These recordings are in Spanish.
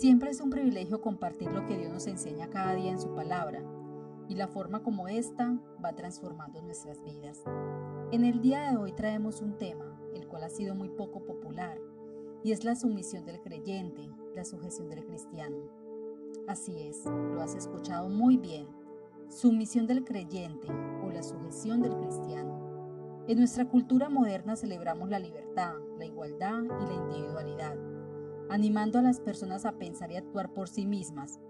Siempre es un privilegio compartir lo que Dios nos enseña cada día en su palabra y la forma como ésta va transformando nuestras vidas. En el día de hoy traemos un tema, el cual ha sido muy poco popular, y es la sumisión del creyente, la sujeción del cristiano. Así es, lo has escuchado muy bien, sumisión del creyente o la sujeción del cristiano. En nuestra cultura moderna celebramos la libertad, la igualdad y la individualidad animando a las personas a pensar y actuar por sí mismas.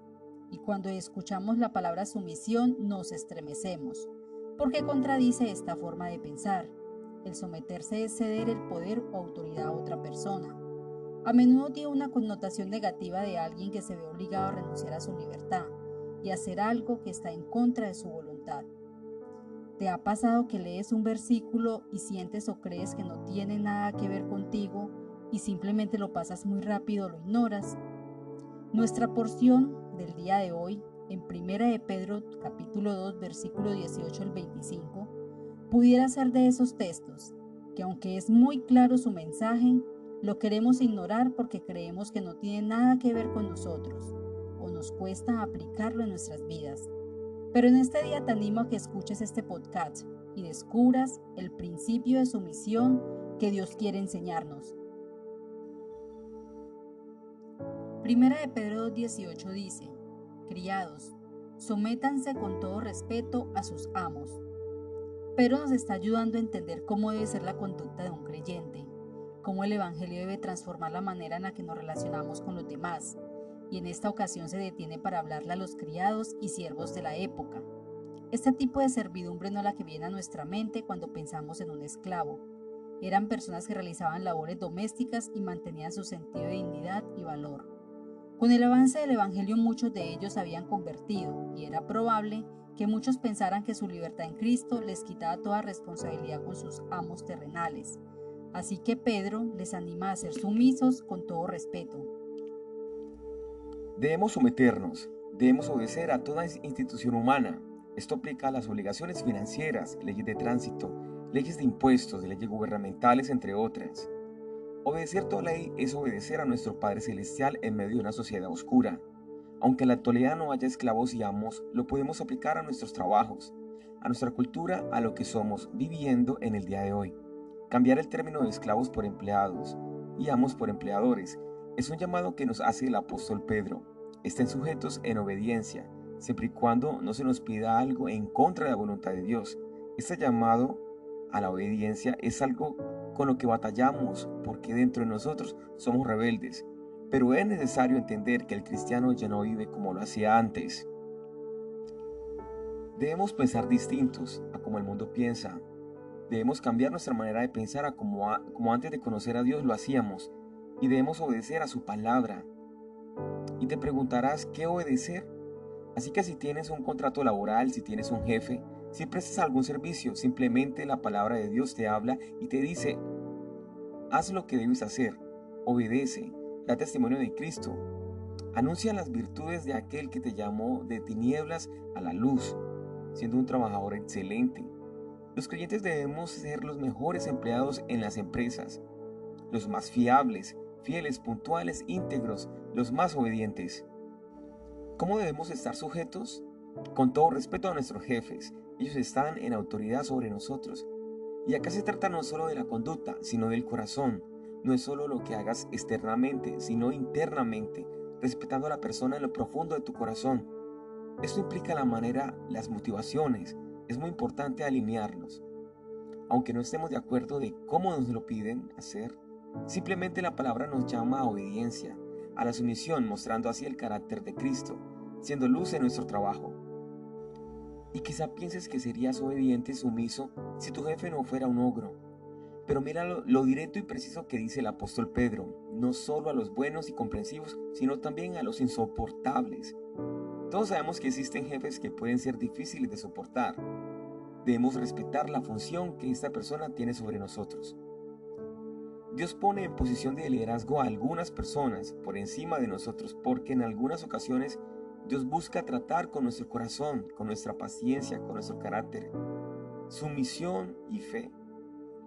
Y cuando escuchamos la palabra sumisión nos estremecemos, porque contradice esta forma de pensar. El someterse es ceder el poder o autoridad a otra persona. A menudo tiene una connotación negativa de alguien que se ve obligado a renunciar a su libertad y hacer algo que está en contra de su voluntad. ¿Te ha pasado que lees un versículo y sientes o crees que no tiene nada que ver contigo y simplemente lo pasas muy rápido, lo ignoras. Nuestra porción del día de hoy, en Primera de Pedro capítulo 2 versículo 18 al 25, pudiera ser de esos textos, que aunque es muy claro su mensaje, lo queremos ignorar porque creemos que no tiene nada que ver con nosotros o nos cuesta aplicarlo en nuestras vidas. Pero en este día te animo a que escuches este podcast y descubras el principio de sumisión que Dios quiere enseñarnos. Primera de Pedro 2.18 dice, Criados, sométanse con todo respeto a sus amos. Pedro nos está ayudando a entender cómo debe ser la conducta de un creyente, cómo el Evangelio debe transformar la manera en la que nos relacionamos con los demás, y en esta ocasión se detiene para hablarle a los criados y siervos de la época. Este tipo de servidumbre no es la que viene a nuestra mente cuando pensamos en un esclavo. Eran personas que realizaban labores domésticas y mantenían su sentido de dignidad y valor. Con el avance del Evangelio muchos de ellos habían convertido y era probable que muchos pensaran que su libertad en Cristo les quitaba toda responsabilidad con sus amos terrenales. Así que Pedro les anima a ser sumisos con todo respeto. Debemos someternos, debemos obedecer a toda institución humana. Esto aplica a las obligaciones financieras, leyes de tránsito, leyes de impuestos, leyes gubernamentales, entre otras. Obedecer toda ley es obedecer a nuestro Padre Celestial en medio de una sociedad oscura. Aunque en la actualidad no haya esclavos y amos, lo podemos aplicar a nuestros trabajos, a nuestra cultura, a lo que somos viviendo en el día de hoy. Cambiar el término de esclavos por empleados y amos por empleadores es un llamado que nos hace el apóstol Pedro. Estén sujetos en obediencia, siempre y cuando no se nos pida algo en contra de la voluntad de Dios. Este llamado a la obediencia es algo con lo que batallamos porque dentro de nosotros somos rebeldes, pero es necesario entender que el cristiano ya no vive como lo hacía antes. Debemos pensar distintos a como el mundo piensa. Debemos cambiar nuestra manera de pensar a como, como antes de conocer a Dios lo hacíamos y debemos obedecer a su palabra. Y te preguntarás, ¿qué obedecer? Así que si tienes un contrato laboral, si tienes un jefe, si prestas algún servicio, simplemente la palabra de Dios te habla y te dice, haz lo que debes hacer, obedece, da testimonio de Cristo, anuncia las virtudes de aquel que te llamó de tinieblas a la luz, siendo un trabajador excelente. Los creyentes debemos ser los mejores empleados en las empresas, los más fiables, fieles, puntuales, íntegros, los más obedientes. ¿Cómo debemos estar sujetos? Con todo respeto a nuestros jefes, ellos están en autoridad sobre nosotros. Y acá se trata no solo de la conducta, sino del corazón. No es solo lo que hagas externamente, sino internamente, respetando a la persona en lo profundo de tu corazón. Esto implica la manera, las motivaciones. Es muy importante alinearlos. Aunque no estemos de acuerdo de cómo nos lo piden hacer, simplemente la palabra nos llama a obediencia, a la sumisión, mostrando así el carácter de Cristo, siendo luz en nuestro trabajo, y quizá pienses que serías obediente y sumiso si tu jefe no fuera un ogro. Pero mira lo, directo y preciso que dice el apóstol Pedro, no solo a los buenos y comprensivos, sino también a los insoportables. Todos sabemos que existen jefes que pueden ser difíciles de soportar. Debemos respetar la función que esta persona tiene sobre nosotros. Dios pone en posición de liderazgo a algunas personas por encima de nosotros porque en algunas ocasiones Dios busca tratar con nuestro corazón, con nuestra paciencia, con nuestro carácter, sumisión y fe.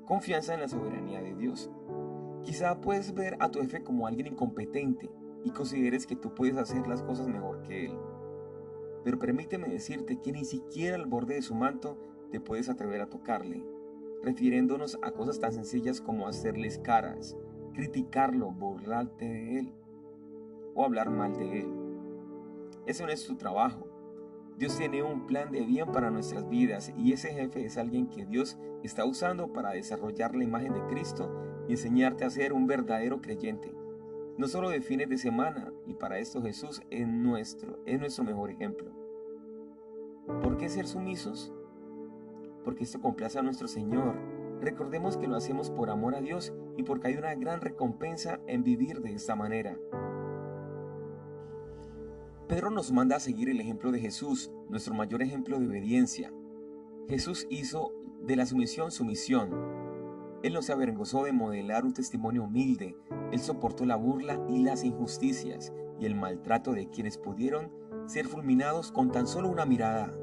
Confianza en la soberanía de Dios. Quizá puedes ver a tu jefe como alguien incompetente, y consideres que tú puedes hacer las cosas mejor que Él. Pero permíteme decirte que ni siquiera al borde de su manto te puedes atrever a tocarle, refiriéndonos a cosas tan sencillas como hacerles caras, criticarlo, burlarte de Él o hablar mal de Él. Ese no es tu trabajo. Dios tiene un plan de bien para nuestras vidas y ese jefe es alguien que Dios está usando para desarrollar la imagen de Cristo y enseñarte a ser un verdadero creyente. No solo de fines de semana, y para esto Jesús es nuestro, es nuestro mejor ejemplo. ¿Por qué ser sumisos? Porque esto complace a nuestro Señor. Recordemos que lo hacemos por amor a Dios y porque hay una gran recompensa en vivir de esta manera. Pedro nos manda a seguir el ejemplo de Jesús, nuestro mayor ejemplo de obediencia. Jesús hizo de la sumisión su misión. Él no se avergonzó de modelar un testimonio humilde, él soportó la burla y las injusticias y el maltrato de quienes pudieron ser fulminados con tan solo una mirada,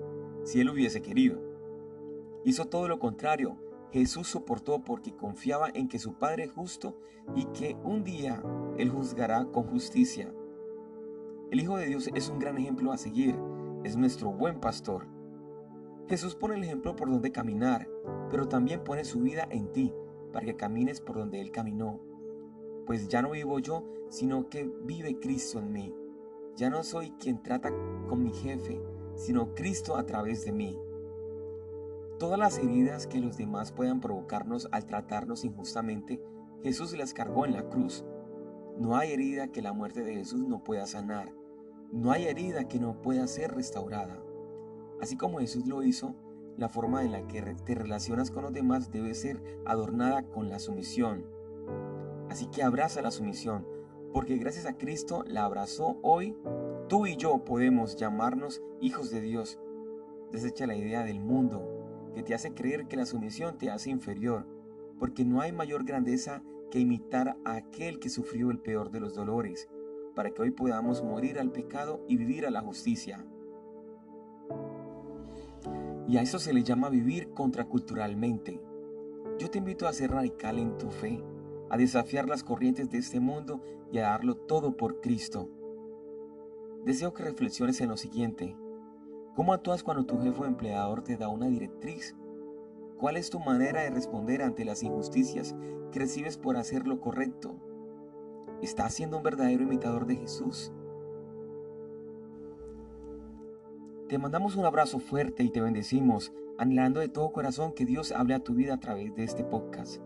si él hubiese querido. Hizo todo lo contrario, Jesús soportó porque confiaba en que su Padre es justo y que un día Él juzgará con justicia. El Hijo de Dios es un gran ejemplo a seguir, es nuestro buen pastor. Jesús pone el ejemplo por donde caminar, pero también pone su vida en ti, para que camines por donde Él caminó. Pues ya no vivo yo, sino que vive Cristo en mí. Ya no soy quien trata con mi jefe, sino Cristo a través de mí. Todas las heridas que los demás puedan provocarnos al tratarnos injustamente, Jesús las cargó en la cruz. No hay herida que la muerte de Jesús no pueda sanar. No hay herida que no pueda ser restaurada. Así como Jesús lo hizo, la forma en la que te relacionas con los demás debe ser adornada con la sumisión. Así que abraza la sumisión, porque gracias a Cristo la abrazó hoy, tú y yo podemos llamarnos hijos de Dios. Desecha la idea del mundo, que te hace creer que la sumisión te hace inferior, porque no hay mayor grandeza que imitar a aquel que sufrió el peor de los dolores, para que hoy podamos morir al pecado y vivir a la justicia. Y a eso se le llama vivir contraculturalmente. Yo te invito a ser radical en tu fe, a desafiar las corrientes de este mundo y a darlo todo por Cristo. Deseo que reflexiones en lo siguiente. ¿Cómo actúas cuando tu jefe o empleador te da una directriz? ¿Cuál es tu manera de responder ante las injusticias que recibes por hacer lo correcto? ¿Estás siendo un verdadero imitador de Jesús? Te mandamos un abrazo fuerte y te bendecimos, anhelando de todo corazón que Dios hable a tu vida a través de este podcast,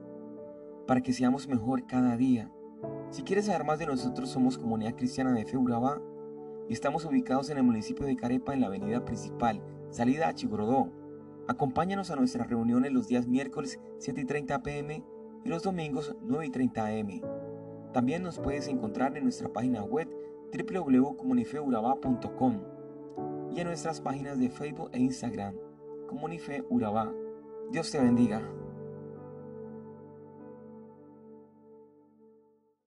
para que seamos mejor cada día. Si quieres saber más de nosotros, somos Comunidad Cristiana de Fe y estamos ubicados en el municipio de Carepa en la avenida principal, salida a Chigorodó. Acompáñanos a nuestras reuniones los días miércoles 7 y 30 pm y los domingos 9 y 30 am. También nos puedes encontrar en nuestra página web www.comunifeurabá.com y en nuestras páginas de Facebook e Instagram, Comunife Urabá. Dios te bendiga.